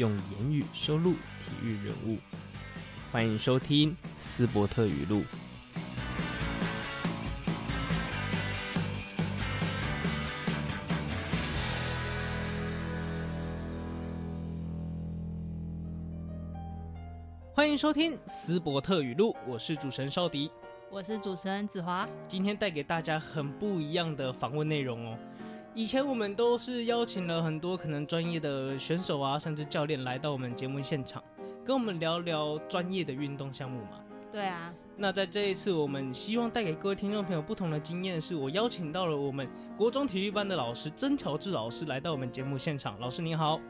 用言语收录体育人物。欢迎收听斯伯特语录。欢迎收听斯伯特语录，我是主持人邵迪，我是主持人子华。今天带给大家很不一样的访问内容哦。以前我们都是邀请了很多可能专业的选手啊，甚至教练来到我们节目现场，跟我们聊聊专业的运动项目嘛。对啊。那在这一次，我们希望带给各位听众朋友不同的经验，是我邀请到了我们国中体育班的老师曾乔治老师来到我们节目现场。老师您好。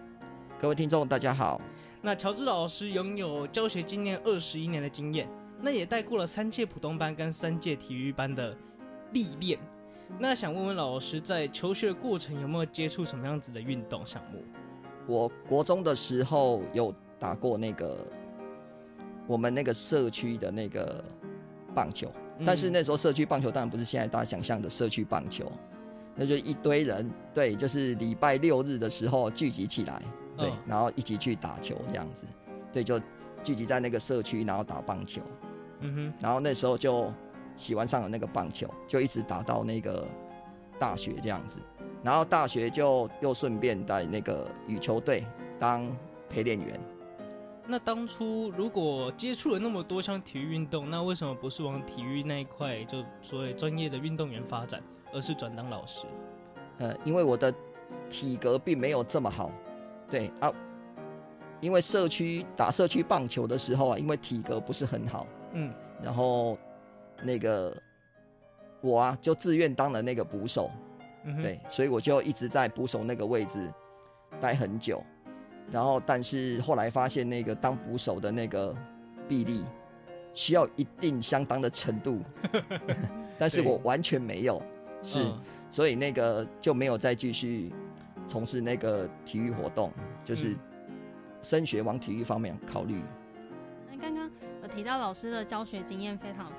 各位听众大家好。那乔治老师拥有教学经验二十一年的经验，那也带过了三届普通班跟三届体育班的历练。那想问问老师，在求学的过程有没有接触什么样子的运动项目？我国中的时候有打过那个我们那个社区的那个棒球，嗯、但是那时候社区棒球当然不是现在大家想象的社区棒球，那就一堆人，对，就是礼拜六日的时候聚集起来，对，哦、然后一起去打球这样子，对，就聚集在那个社区，然后打棒球，嗯哼，然后那时候就。喜欢上了那个棒球，就一直打到那个大学这样子，然后大学就又顺便在那个羽球队当陪练员。那当初如果接触了那么多项体育运动，那为什么不是往体育那一块，就所谓专业的运动员发展，而是转当老师？呃，因为我的体格并没有这么好，对啊，因为社区打社区棒球的时候啊，因为体格不是很好，嗯，然后。那个我啊，就自愿当了那个捕手，嗯、对，所以我就一直在捕手那个位置待很久。然后，但是后来发现那个当捕手的那个臂力需要一定相当的程度，但是我完全没有，是，嗯、所以那个就没有再继续从事那个体育活动，就是升学往体育方面考虑。那刚刚我提到老师的教学经验非常。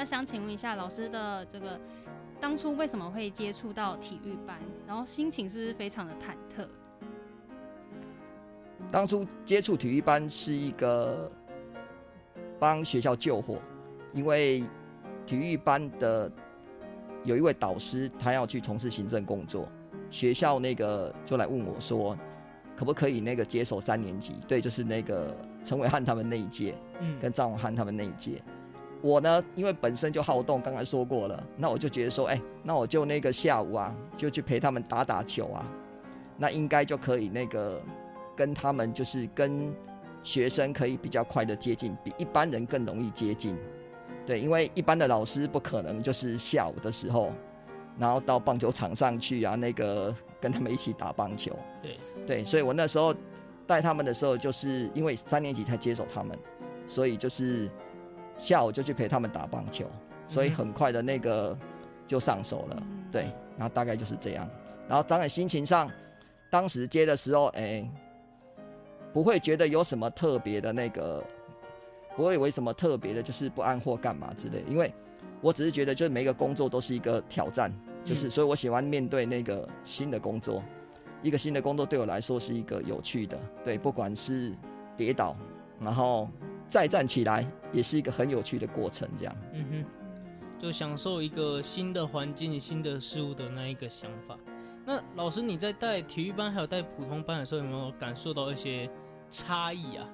那想请问一下老师的这个当初为什么会接触到体育班，然后心情是不是非常的忐忑？当初接触体育班是一个帮学校救火，因为体育班的有一位导师他要去从事行政工作，学校那个就来问我说，可不可以那个接手三年级？对，就是那个陈伟汉他们那一届，嗯，跟张永汉他们那一届。我呢，因为本身就好动，刚才说过了，那我就觉得说，哎、欸，那我就那个下午啊，就去陪他们打打球啊，那应该就可以那个跟他们就是跟学生可以比较快的接近，比一般人更容易接近。对，因为一般的老师不可能就是下午的时候，然后到棒球场上去啊，那个跟他们一起打棒球。对对，所以我那时候带他们的时候，就是因为三年级才接手他们，所以就是。下午就去陪他们打棒球，所以很快的那个就上手了，嗯、对，然后大概就是这样。然后当然心情上，当时接的时候，哎、欸，不会觉得有什么特别的那个，不会为什么特别的，就是不安或干嘛之类。因为我只是觉得，就是每一个工作都是一个挑战，就是、嗯、所以我喜欢面对那个新的工作。一个新的工作对我来说是一个有趣的，对，不管是跌倒，然后。再站起来也是一个很有趣的过程，这样。嗯哼，就享受一个新的环境、新的事物的那一个想法。那老师，你在带体育班还有带普通班的时候，有没有感受到一些差异啊？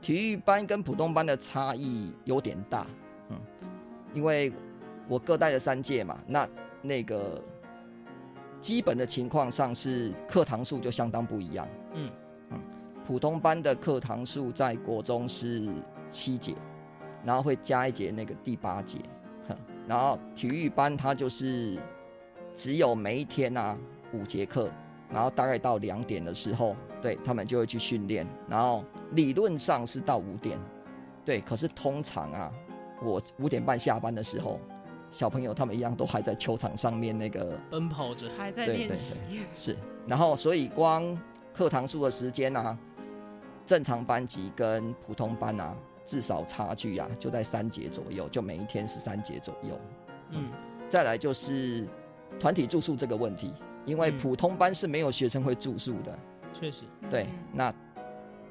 体育班跟普通班的差异有点大，嗯，因为我各带了三届嘛，那那个基本的情况上是课堂数就相当不一样，嗯。普通班的课堂数在国中是七节，然后会加一节那个第八节，然后体育班它就是只有每一天啊五节课，然后大概到两点的时候，对他们就会去训练，然后理论上是到五点，对，可是通常啊，我五点半下班的时候，小朋友他们一样都还在球场上面那个奔跑着，还在练习，是，然后所以光课堂数的时间啊，正常班级跟普通班啊，至少差距啊就在三节左右，就每一天是三节左右，嗯，再来就是团体住宿这个问题。因为普通班是没有学生会住宿的，确实，对。那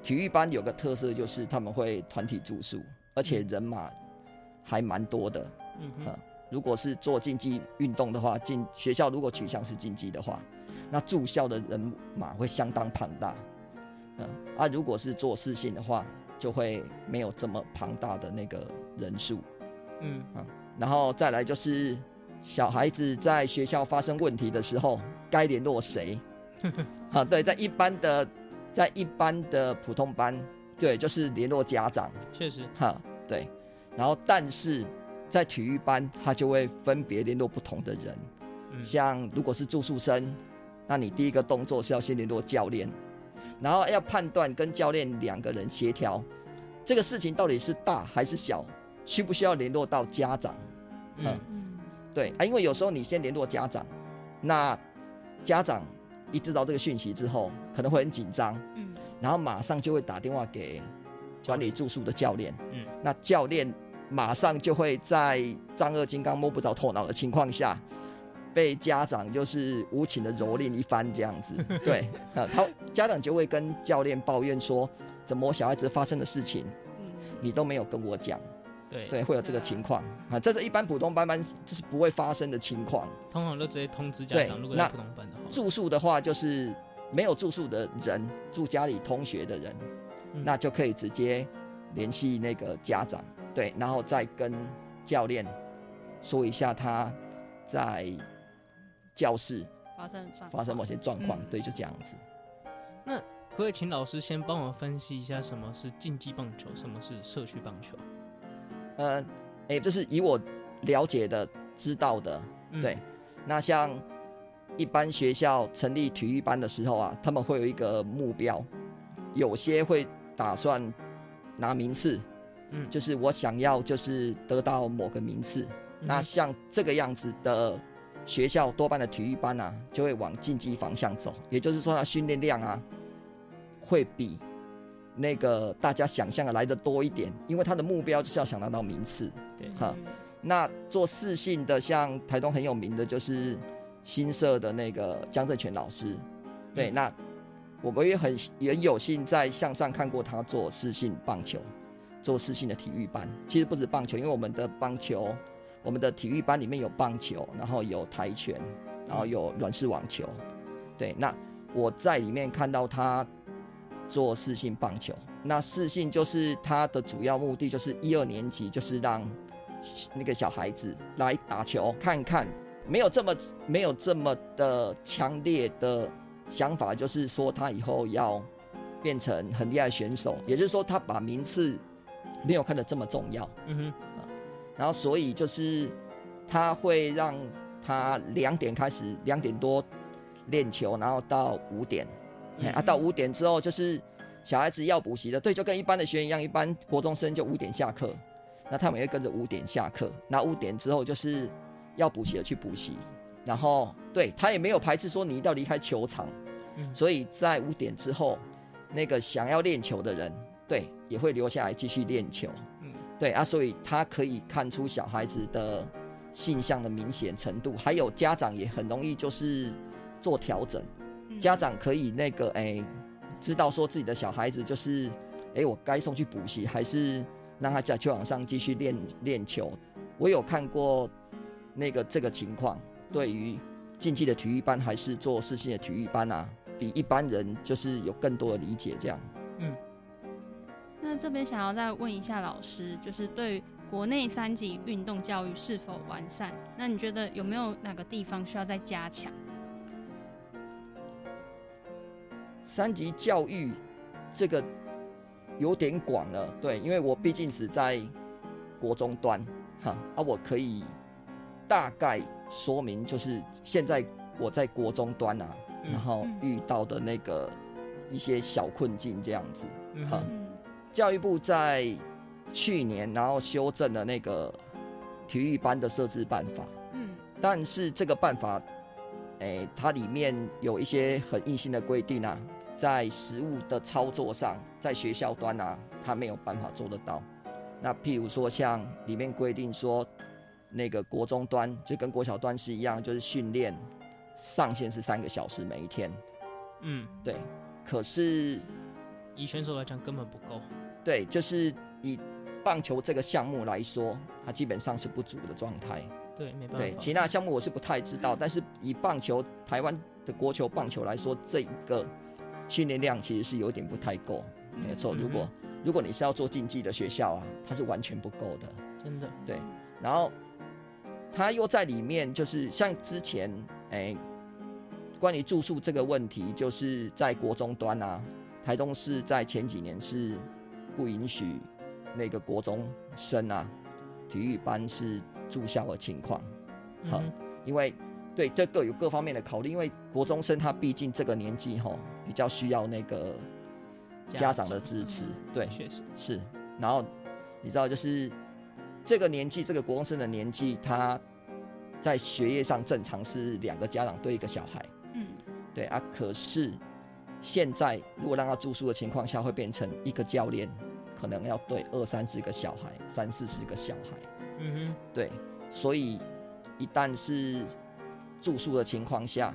体育班有个特色就是他们会团体住宿，而且人马还蛮多的。嗯哼、啊，如果是做竞技运动的话，进学校如果取向是竞技的话，那住校的人马会相当庞大。嗯，啊，如果是做视信的话，就会没有这么庞大的那个人数。嗯，啊，然后再来就是。小孩子在学校发生问题的时候，该联络谁？啊，对，在一般的，在一般的普通班，对，就是联络家长。确实，哈，对。然后，但是在体育班，他就会分别联络不同的人。嗯、像如果是住宿生，那你第一个动作是要先联络教练，然后要判断跟教练两个人协调。这个事情到底是大还是小，需不需要联络到家长？嗯。对啊，因为有时候你先联络家长，那家长一知道这个讯息之后，可能会很紧张，嗯，然后马上就会打电话给管理住宿的教练，嗯，那教练马上就会在丈二金刚摸不着头脑的情况下，被家长就是无情的蹂躏一番这样子，对，啊，他家长就会跟教练抱怨说，怎么我小孩子发生的事情，你都没有跟我讲。对对，会有这个情况啊，这是一般普通班班就是不会发生的情况。通常都直接通知家长。如果在普通班的话，住宿的话就是没有住宿的人，住家里同学的人，嗯、那就可以直接联系那个家长，对，然后再跟教练说一下他在教室发生发生某些状况，嗯、对，就这样子。那可不可以请老师先帮我分析一下什么是竞技棒球，什么是社区棒球？呃，哎、欸，这是以我了解的、知道的，嗯、对。那像一般学校成立体育班的时候啊，他们会有一个目标，有些会打算拿名次，嗯，就是我想要就是得到某个名次。嗯、那像这个样子的学校，多半的体育班啊，就会往竞技方向走，也就是说，他训练量啊，会比。那个大家想象的来的多一点，因为他的目标就是要想拿到名次。对，哈，那做视信的，像台东很有名的就是新社的那个江正全老师。对，嗯、那我们也很也有幸在向上看过他做视信棒球，做视信的体育班。其实不止棒球，因为我们的棒球，我们的体育班里面有棒球，然后有跆拳，然后有软式网球。对，那我在里面看到他。做四性棒球，那四性就是他的主要目的，就是一二年级，就是让那个小孩子来打球看看，没有这么没有这么的强烈的想法，就是说他以后要变成很厉害选手，也就是说他把名次没有看得这么重要。嗯哼，然后所以就是他会让他两点开始，两点多练球，然后到五点。啊，到五点之后就是小孩子要补习的，对，就跟一般的学员一样，一般国中生就五点下课，那他们也会跟着五点下课。那五点之后就是要补习的去补习，然后对他也没有排斥说你一定要离开球场，所以在五点之后，那个想要练球的人，对，也会留下来继续练球。对啊，所以他可以看出小孩子的性向的明显程度，还有家长也很容易就是做调整。家长可以那个哎、欸，知道说自己的小孩子就是哎、欸，我该送去补习，还是让他在球场上继续练练球？我有看过那个这个情况，对于竞技的体育班还是做私信的体育班啊，比一般人就是有更多的理解这样。嗯，那这边想要再问一下老师，就是对于国内三级运动教育是否完善？那你觉得有没有哪个地方需要再加强？三级教育这个有点广了，对，因为我毕竟只在国中端，哈，啊，我可以大概说明，就是现在我在国中端啊，然后遇到的那个一些小困境这样子。嗯好，教育部在去年然后修正了那个体育班的设置办法。嗯，但是这个办法，诶，它里面有一些很硬性的规定啊，在实务的操作上，在学校端啊，它没有办法做得到。那譬如说，像里面规定说，那个国中端就跟国小端是一样，就是训练上限是三个小时每一天。嗯，对。可是以选手来讲，根本不够。对，就是以棒球这个项目来说，它基本上是不足的状态。对，没办法。对，其他项目我是不太知道，但是以棒球台湾的国球棒球来说，这一个训练量其实是有点不太够。没错，如果如果你是要做竞技的学校啊，它是完全不够的。真的。对，然后他又在里面，就是像之前哎，关于住宿这个问题，就是在国中端啊，台东市在前几年是不允许那个国中生啊体育班是住校的情况。好，因为对这各有各方面的考虑，因为国中生他毕竟这个年纪吼，比较需要那个家长的支持，对，确实是。然后你知道，就是这个年纪，这个国中生的年纪，他在学业上正常是两个家长对一个小孩，嗯，对啊。可是现在如果让他住宿的情况下，会变成一个教练可能要对二三十个小孩，三四十个小孩，嗯哼，对，所以一旦是住宿的情况下，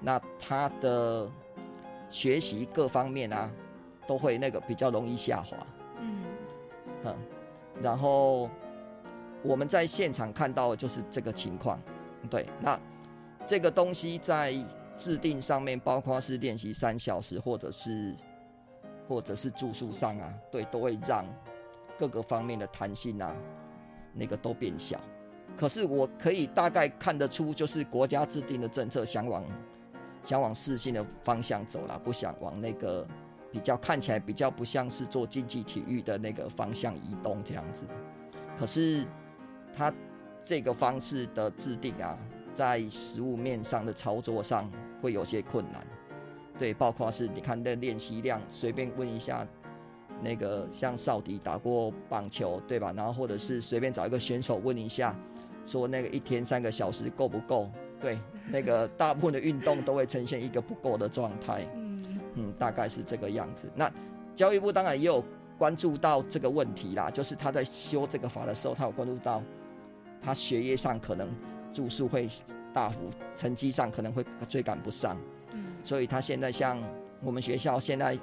那他的学习各方面啊，都会那个比较容易下滑。嗯，嗯，然后我们在现场看到的就是这个情况。对，那这个东西在制定上面，包括是练习三小时，或者是或者是住宿上啊，对，都会让各个方面的弹性啊，那个都变小。可是我可以大概看得出，就是国家制定的政策想往想往适性的方向走了，不想往那个比较看起来比较不像是做竞技体育的那个方向移动这样子。可是他这个方式的制定啊，在实务面上的操作上会有些困难。对，包括是你看那练习量，随便问一下。那个像少迪打过棒球，对吧？然后或者是随便找一个选手问一下，说那个一天三个小时够不够？对，那个大部分的运动都会呈现一个不够的状态。嗯嗯，大概是这个样子。那教育部当然也有关注到这个问题啦，就是他在修这个法的时候，他有关注到他学业上可能住宿会大幅，成绩上可能会追赶不上。嗯，所以他现在像我们学校现在。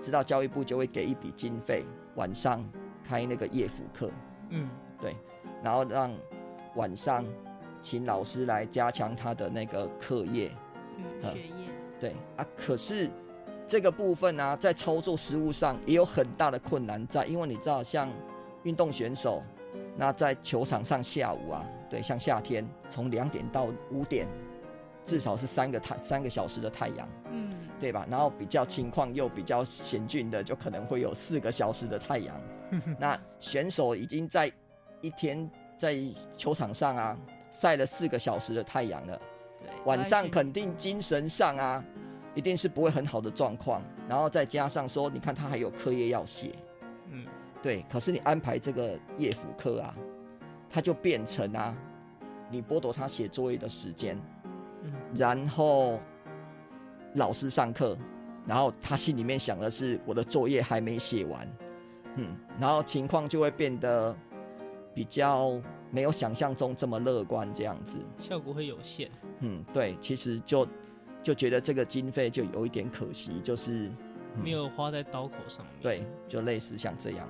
知道教育部就会给一笔经费，晚上开那个夜辅课，嗯，对，然后让晚上请老师来加强他的那个课业，嗯，学业，对啊。可是这个部分呢、啊，在操作实务上也有很大的困难在，因为你知道，像运动选手，那在球场上下午啊，对，像夏天从两点到五点，至少是三个太三个小时的太阳，嗯。对吧？然后比较情况又比较险峻的，就可能会有四个小时的太阳。那选手已经在一天在球场上啊晒了四个小时的太阳了，对，晚上肯定精神上啊一定是不会很好的状况。然后再加上说，你看他还有课业要写，嗯，对。可是你安排这个夜辅课啊，他就变成啊，你剥夺他写作业的时间，嗯，然后。老师上课，然后他心里面想的是我的作业还没写完，嗯，然后情况就会变得比较没有想象中这么乐观，这样子，效果会有限。嗯，对，其实就就觉得这个经费就有一点可惜，就是、嗯、没有花在刀口上面。对，就类似像这样。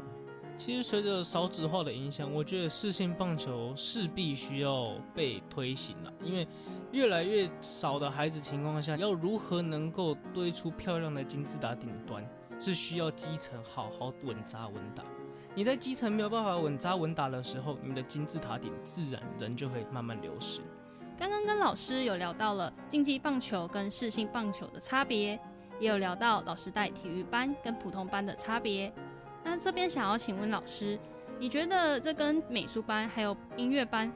其实随着少子化的影响，我觉得适性棒球势必需要被推行了，因为越来越少的孩子情况下，要如何能够堆出漂亮的金字塔顶端，是需要基层好好稳扎稳打。你在基层没有办法稳扎稳打的时候，你的金字塔顶自然人就会慢慢流失。刚刚跟老师有聊到了竞技棒球跟适性棒球的差别，也有聊到老师带体育班跟普通班的差别。那这边想要请问老师，你觉得这跟美术班还有音乐班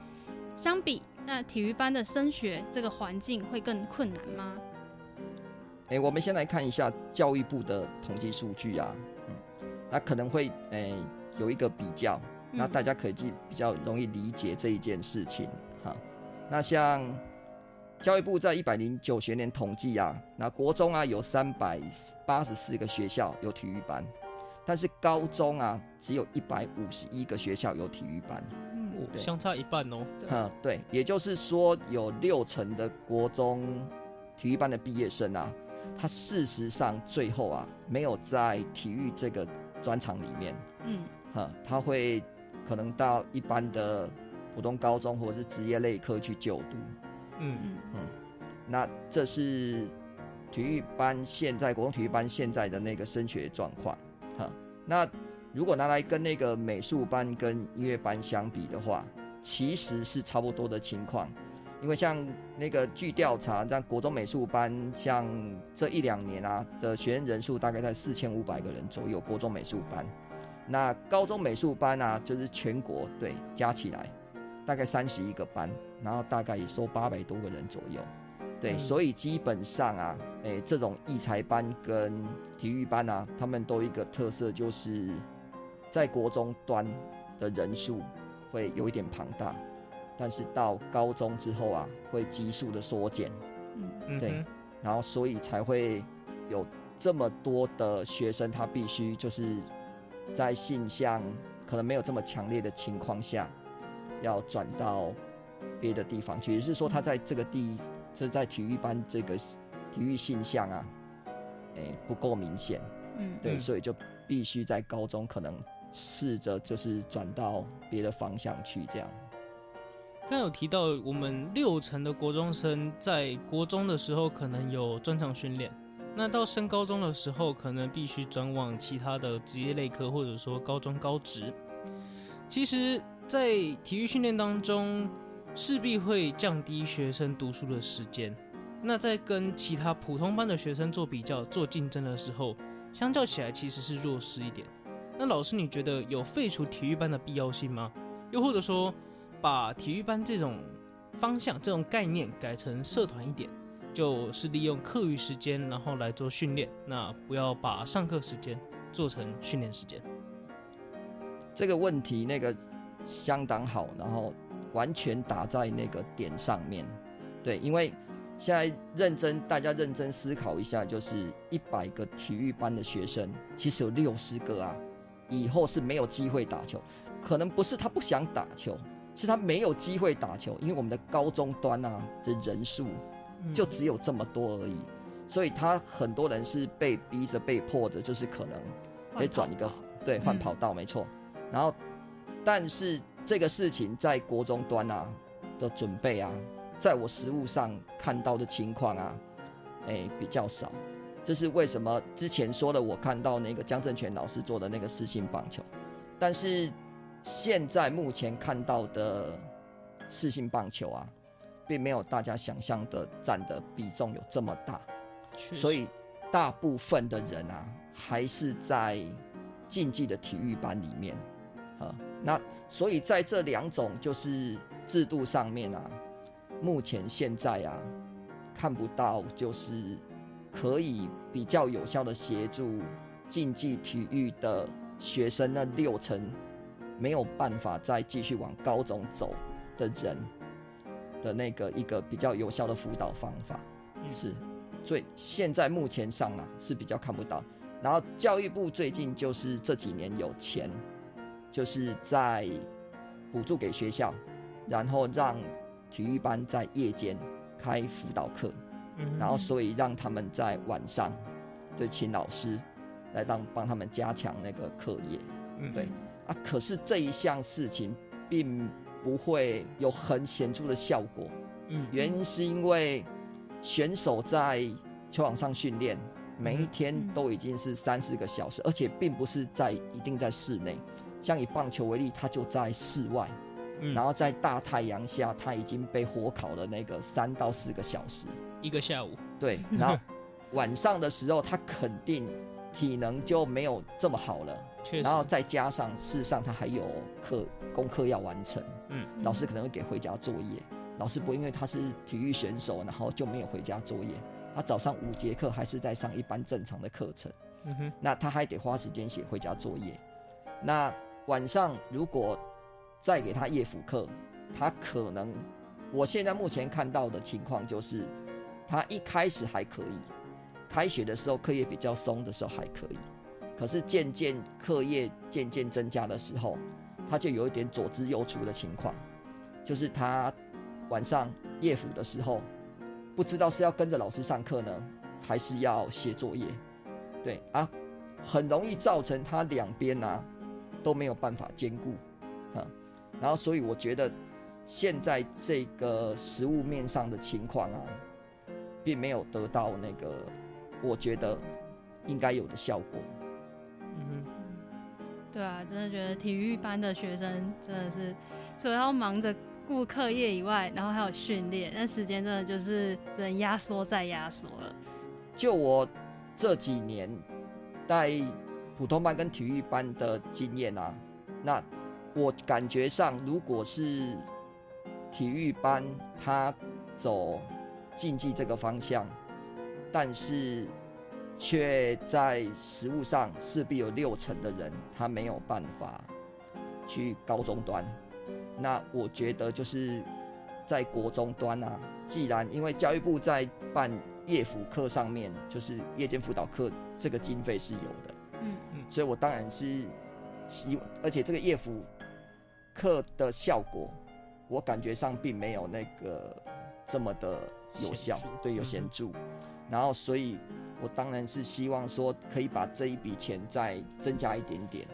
相比，那体育班的升学这个环境会更困难吗？哎，我们先来看一下教育部的统计数据啊，嗯，那可能会诶有一个比较，那大家可以比较容易理解这一件事情哈。那像教育部在一百零九学年统计啊，那国中啊有三百八十四个学校有体育班，但是高中啊只有一百五十一个学校有体育班。嗯。相差一半哦。嗯，对，也就是说有六成的国中体育班的毕业生啊，他事实上最后啊没有在体育这个专场里面，嗯，哈，他会可能到一般的普通高中或者是职业类科去就读，嗯。嗯。嗯，那这是体育班现在国中体育班现在的那个升学状况，哈，那。如果拿来跟那个美术班跟音乐班相比的话，其实是差不多的情况。因为像那个据调查，像国中美术班，像这一两年啊的学生人数大概在四千五百个人左右。国中美术班，那高中美术班啊，就是全国对加起来大概三十一个班，然后大概也收八百多个人左右。对，所以基本上啊，诶，这种艺才班跟体育班啊，他们都一个特色就是。在国中端的人数会有一点庞大，但是到高中之后啊，会急速的缩减。嗯，对，然后所以才会有这么多的学生，他必须就是在性向可能没有这么强烈的情况下，要转到别的地方去。也是说，他在这个地，这在体育班这个体育性向啊，哎，不够明显。嗯，对，所以就必须在高中可能。试着就是转到别的方向去，这样。刚有提到，我们六成的国中生在国中的时候可能有专长训练，那到升高中的时候，可能必须转往其他的职业类科，或者说高中高职。其实，在体育训练当中，势必会降低学生读书的时间。那在跟其他普通班的学生做比较、做竞争的时候，相较起来其实是弱势一点。那老师，你觉得有废除体育班的必要性吗？又或者说，把体育班这种方向、这种概念改成社团一点，就是利用课余时间然后来做训练，那不要把上课时间做成训练时间。这个问题那个相当好，然后完全打在那个点上面。对，因为现在认真，大家认真思考一下，就是一百个体育班的学生，其实有六十个啊。以后是没有机会打球，可能不是他不想打球，是他没有机会打球，因为我们的高中端啊这人数就只有这么多而已，所以他很多人是被逼着、被迫着，就是可能得转一个对换跑道，没错。然后，但是这个事情在国中端啊的准备啊，在我实物上看到的情况啊，哎比较少。这是为什么？之前说的，我看到那个江正权老师做的那个四性棒球，但是现在目前看到的四性棒球啊，并没有大家想象的占的比重有这么大，所以大部分的人啊，还是在竞技的体育班里面啊。那所以在这两种就是制度上面啊，目前现在啊，看不到就是。可以比较有效的协助竞技体育的学生，那六成没有办法再继续往高中走的人的那个一个比较有效的辅导方法是，所以现在目前上啊是比较看不到。然后教育部最近就是这几年有钱，就是在补助给学校，然后让体育班在夜间开辅导课。嗯。然后，所以让他们在晚上，就请老师来当帮他们加强那个课业，嗯。对。啊。可是这一项事情并不会有很显著的效果，嗯。原因是因为选手在球场上训练，每一天都已经是三四个小时，而且并不是在一定在室内，像以棒球为例，他就在室外，然后在大太阳下，他已经被火烤了那个三到四个小时。一个下午，对，然后晚上的时候，他肯定体能就没有这么好了。确实，然后再加上事实上他还有课功课要完成，嗯，老师可能会给回家作业。老师不因为他是体育选手，然后就没有回家作业。他早上五节课还是在上一般正常的课程，嗯哼，那他还得花时间写回家作业。那晚上如果再给他夜辅课，他可能，我现在目前看到的情况就是，他一开始还可以，开学的时候课业比较松的时候还可以，可是渐渐课业渐渐增加的时候，他就有一点左支右絀的情况，就是他晚上夜辅的时候，不知道是要跟着老师上课呢，还是要写作业，对啊，很容易造成他两边啊都没有办法兼顾，然后，所以我觉得现在这个食物面上的情况啊，并没有得到那个我觉得应该有的效果。嗯哼，对啊，真的觉得体育班的学生真的是除了要忙着顾课业以外，然后还有训练，那时间真的就是只能压缩再压缩了。就我这几年带普通班跟体育班的经验啊，那。我感觉上，如果是体育班，他走竞技这个方向，但是却在实物上势必有六成的人他没有办法去高中端。那我觉得就是在国中端啊，既然因为教育部在办夜辅课上面，就是夜间辅导课这个经费是有的，嗯嗯，所以我当然是希望，而且这个夜辅。课的效果，我感觉上并没有那个这么的有效，对，有显著。然后，所以我当然是希望说，可以把这一笔钱再增加一点点，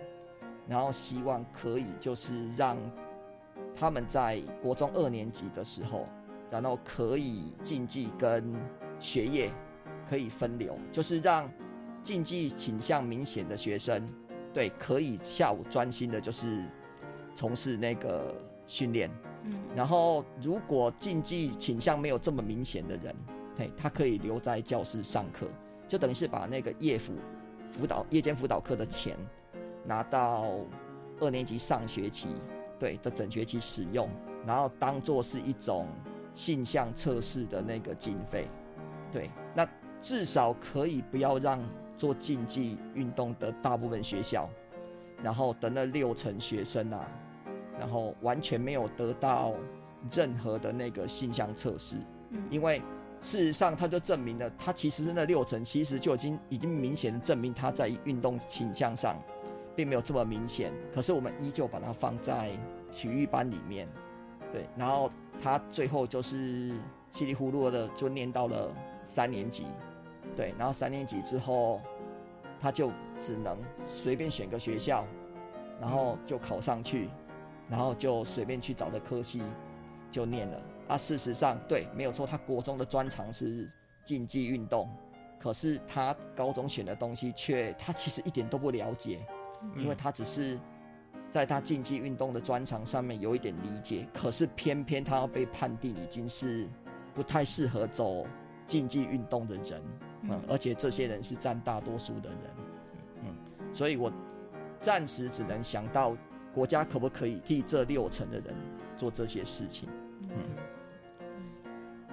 然后希望可以就是让他们在国中二年级的时候，然后可以竞技跟学业可以分流，就是让竞技倾向明显的学生，对，可以下午专心的，就是。从事那个训练，嗯，然后如果竞技倾向没有这么明显的人，嘿，他可以留在教室上课，就等于是把那个夜辅辅导、夜间辅导课的钱拿到二年级上学期，对的整学期使用，然后当做是一种性向测试的那个经费，对，那至少可以不要让做竞技运动的大部分学校，然后等那六成学生啊。然后完全没有得到任何的那个性向测试，嗯，因为事实上他就证明了，他其实是那六成，其实就已经已经明显的证明他在运动倾向上并没有这么明显。可是我们依旧把它放在体育班里面，对，然后他最后就是稀里糊涂的就念到了三年级，对，然后三年级之后他就只能随便选个学校，然后就考上去。然后就随便去找的科系，就念了啊。事实上，对，没有错，他国中的专长是竞技运动，可是他高中选的东西却他其实一点都不了解，因为他只是在他竞技运动的专长上面有一点理解，可是偏偏他要被判定已经是不太适合走竞技运动的人，嗯，而且这些人是占大多数的人，嗯，所以我暂时只能想到。国家可不可以替这六成的人做这些事情？嗯，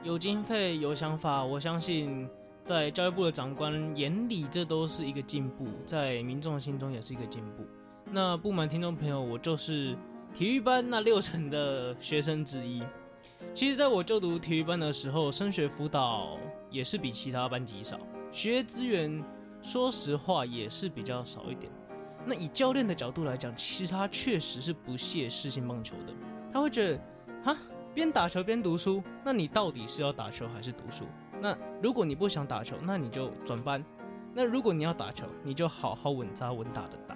有经费有想法，我相信在教育部的长官眼里，这都是一个进步，在民众心中也是一个进步。那不瞒听众朋友，我就是体育班那六成的学生之一。其实，在我就读体育班的时候，升学辅导也是比其他班级少，学业资源说实话也是比较少一点。那以教练的角度来讲，其实他确实是不屑世新棒球的。他会觉得，哈，边打球边读书，那你到底是要打球还是读书？那如果你不想打球，那你就转班；那如果你要打球，你就好好稳扎稳打的打。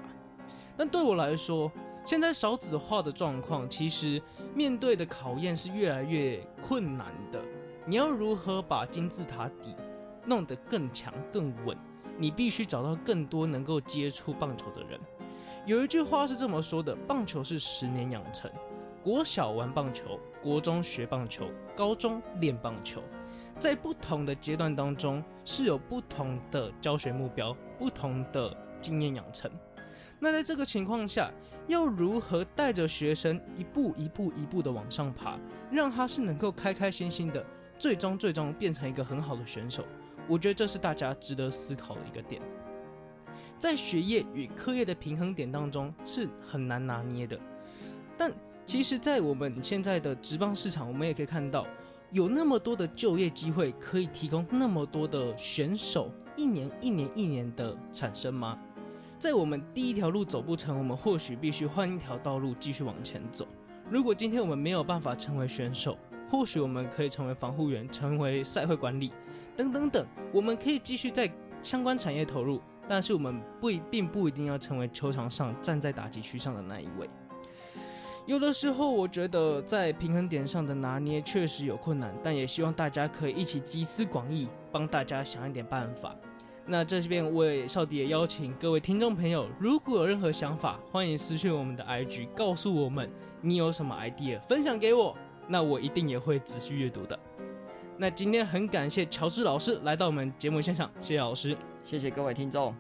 但对我来说，现在少子化的状况，其实面对的考验是越来越困难的。你要如何把金字塔底弄得更强更稳？你必须找到更多能够接触棒球的人。有一句话是这么说的：棒球是十年养成，国小玩棒球，国中学棒球，高中练棒球。在不同的阶段当中，是有不同的教学目标，不同的经验养成。那在这个情况下，要如何带着学生一步一步一步的往上爬，让他是能够开开心心的，最终最终变成一个很好的选手？我觉得这是大家值得思考的一个点。在学业与课业的平衡点当中是很难拿捏的，但其实，在我们现在的职棒市场，我们也可以看到，有那么多的就业机会，可以提供那么多的选手，一年一年一年的产生吗？在我们第一条路走不成，我们或许必须换一条道路继续往前走。如果今天我们没有办法成为选手，或许我们可以成为防护员，成为赛会管理，等等等，我们可以继续在相关产业投入。但是我们不一并不一定要成为球场上站在打击区上的那一位。有的时候，我觉得在平衡点上的拿捏确实有困难，但也希望大家可以一起集思广益，帮大家想一点办法。那这边我也少迪也邀请各位听众朋友，如果有任何想法，欢迎私讯我们的 IG，告诉我们你有什么 idea 分享给我，那我一定也会仔细阅读的。那今天很感谢乔治老师来到我们节目现场，谢谢老师，谢谢各位听众。